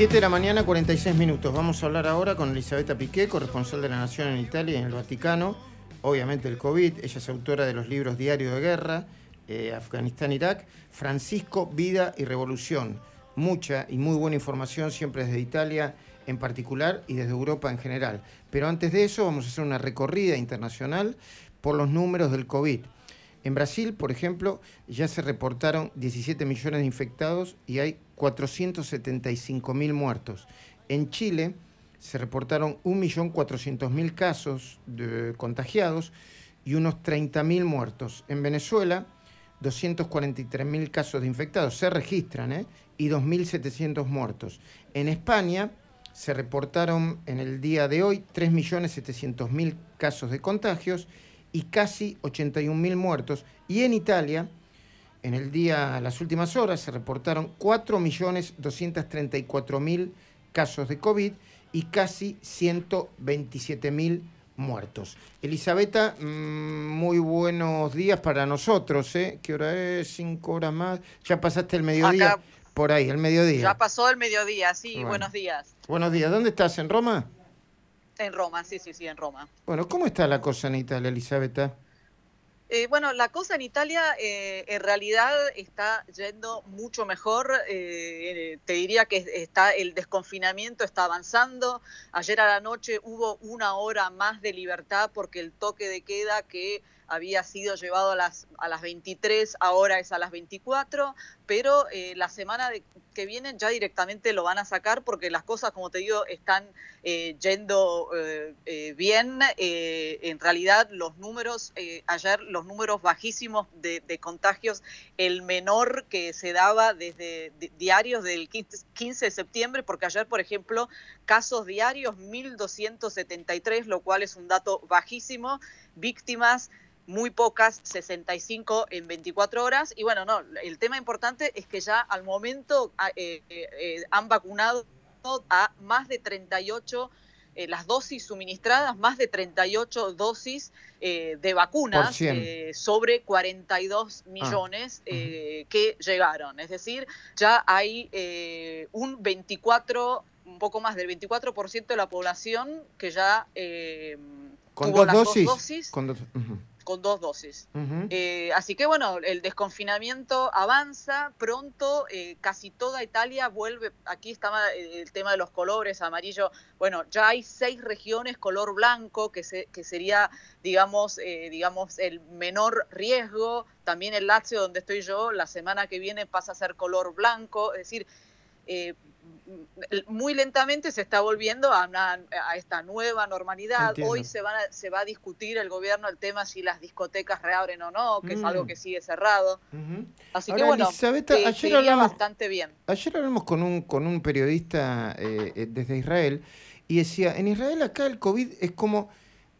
7 de la mañana, 46 minutos. Vamos a hablar ahora con Elisabetta Piqué, corresponsal de la Nación en Italia y en el Vaticano. Obviamente el COVID, ella es autora de los libros Diario de Guerra, eh, Afganistán-Irak, Francisco, Vida y Revolución. Mucha y muy buena información siempre desde Italia en particular y desde Europa en general. Pero antes de eso vamos a hacer una recorrida internacional por los números del COVID. En Brasil, por ejemplo, ya se reportaron 17 millones de infectados y hay 475 mil muertos. En Chile se reportaron 1.400.000 casos de contagiados y unos 30.000 muertos. En Venezuela, 243.000 casos de infectados se registran ¿eh? y 2.700 muertos. En España se reportaron en el día de hoy 3.700.000 casos de contagios y casi 81.000 muertos. Y en Italia, en el día, las últimas horas, se reportaron 4.234.000 casos de COVID y casi 127.000 muertos. Elisabetta, mm, muy buenos días para nosotros. ¿eh? ¿Qué hora es? ¿Cinco horas más? ¿Ya pasaste el mediodía? Por ahí, el mediodía. Ya pasó el mediodía, sí, buenos días. Buenos días. ¿Dónde estás? ¿En Roma? En Roma, sí, sí, sí, en Roma. Bueno, ¿cómo está la cosa en Italia, Elisabetta? Eh, bueno, la cosa en Italia eh, en realidad está yendo mucho mejor. Eh, te diría que está el desconfinamiento está avanzando. Ayer a la noche hubo una hora más de libertad porque el toque de queda que había sido llevado a las, a las 23, ahora es a las 24, pero eh, la semana que viene ya directamente lo van a sacar porque las cosas, como te digo, están eh, yendo eh, bien. en realidad los números, ayer los números bajísimos de, contagios, el menor que se daba desde diarios del 15 de septiembre, porque ayer, por ejemplo, casos diarios 1.273, lo cual es un dato bajísimo, víctimas muy pocas, 65 en 24 horas. Y bueno, no, el tema importante es que ya al momento ah, eh, eh, eh, han vacunado a más de 38 las dosis suministradas, más de 38 dosis de vacunas sobre 42 ah, millones que llegaron. Es decir, ya hay un 24, un poco más del 24% de la población que ya ¿Con dos dosis? con dos dosis. Eh, así que bueno, el desconfinamiento avanza pronto, eh, casi toda Italia vuelve, aquí estaba el tema de los colores, amarillo, bueno, ya hay seis regiones color blanco, que, se, que sería, digamos, eh, digamos, el menor riesgo, también el Lazio, donde estoy yo, la semana que viene pasa a ser color blanco, es decir, muy lentamente se está volviendo a, a esta nueva normalidad. Hoy se, van se va a discutir el gobierno el tema si las discotecas reabren o no, que es algo mm. que sigue cerrado. Así que bueno, ayer hablamos, bastante bien. Ayer hablamos con un, con un periodista eh, eh, desde Israel y decía, en Israel acá el COVID es como,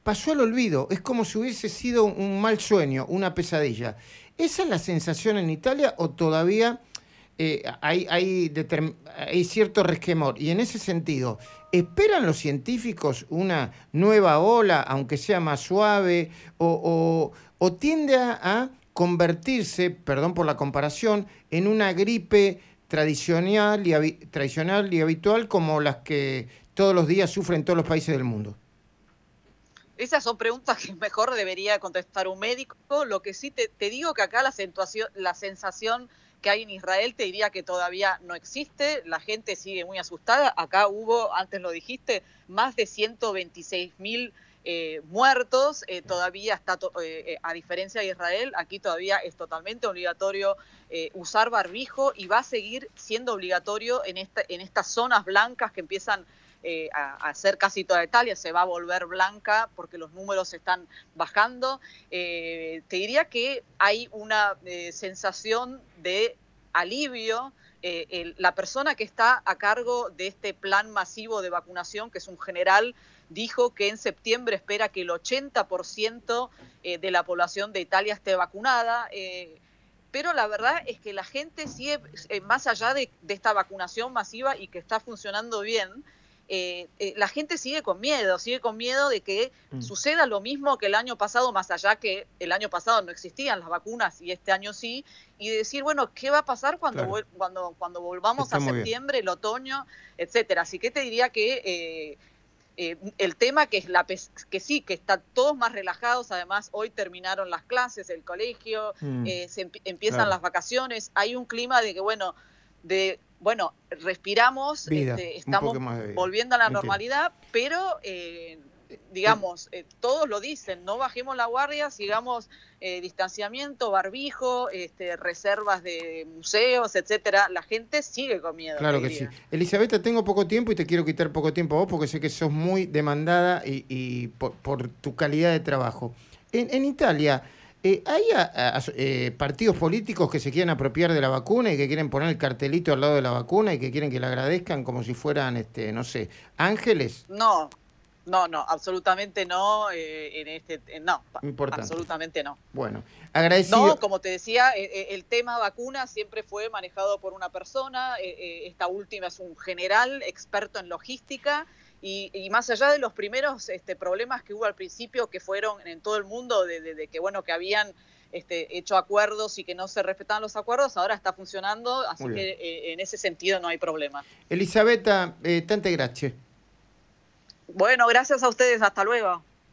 pasó al olvido, es como si hubiese sido un mal sueño, una pesadilla. ¿Esa es la sensación en Italia o todavía eh, hay, hay, cierto resquemor. Y en ese sentido, ¿esperan los científicos una nueva ola, aunque sea más suave, o, tiende a, convertirse, perdón por la comparación, en una gripe tradicional y, tradicional y habitual como las que todos los días sufren todos los países del mundo? Esas son preguntas que mejor debería contestar un médico. Lo que sí te, te digo que acá la, la sensación que hay en Israel, te diría que todavía no existe, la gente sigue muy asustada, acá hubo, antes lo dijiste, más de 126 mil eh, muertos, eh, todavía está, eh, a diferencia de Israel, aquí todavía es totalmente obligatorio usar barbijo y va a seguir siendo obligatorio en, esta, en estas zonas blancas que empiezan eh, a, hacer casi toda Italia, se va a volver blanca porque los números están bajando. Eh, te diría que hay una eh, sensación de alivio. la persona que está a cargo de este plan masivo de vacunación, que es un general, dijo que en septiembre espera que el 80% de la población de Italia esté vacunada pero la verdad es que la gente sigue, más allá de, esta vacunación masiva y que está funcionando bien, eh, eh, la gente sigue con miedo, sigue con miedo de que mm. suceda lo mismo que el año pasado, más allá que el año pasado no existían las vacunas y este año sí, y decir, bueno, ¿qué va a pasar cuando, cuando, cuando volvamos a septiembre, el otoño, etcétera? Así que te diría que eh, el tema que es la que sí, que están todos más relajados, además hoy terminaron las clases, el colegio, mm. se empiezan las vacaciones, hay un clima de que, bueno, de bueno, respiramos, este, estamos volviendo a la normalidad, pero eh, digamos, eh, todos lo dicen, no bajemos la guardia, sigamos eh, distanciamiento, barbijo, este, reservas de museos, etcétera. La gente sigue con miedo. Claro que sí. Elizabeth, tengo poco tiempo y te quiero quitar poco tiempo a vos porque sé que sos muy demandada y, por, tu calidad de trabajo. en Italia, eh, ¿Hay eh, partidos políticos que se quieren apropiar de la vacuna y que quieren poner el cartelito al lado de la vacuna y que quieren que la agradezcan como si fueran, este, no sé, ángeles? No, no, no, absolutamente no. Eh, en este, no, absolutamente no. Bueno, agradecido. No, como te decía, el tema vacuna siempre fue manejado por una persona. esta última es un general experto en logística y, más allá de los primeros este, problemas que hubo al principio, que fueron en todo el mundo, de, que bueno, que habían este, hecho acuerdos y que no se respetaban los acuerdos, ahora está funcionando, así que eh, en ese sentido no hay problema. Elisabetta, eh, tante gracias. Bueno, gracias a ustedes, hasta luego.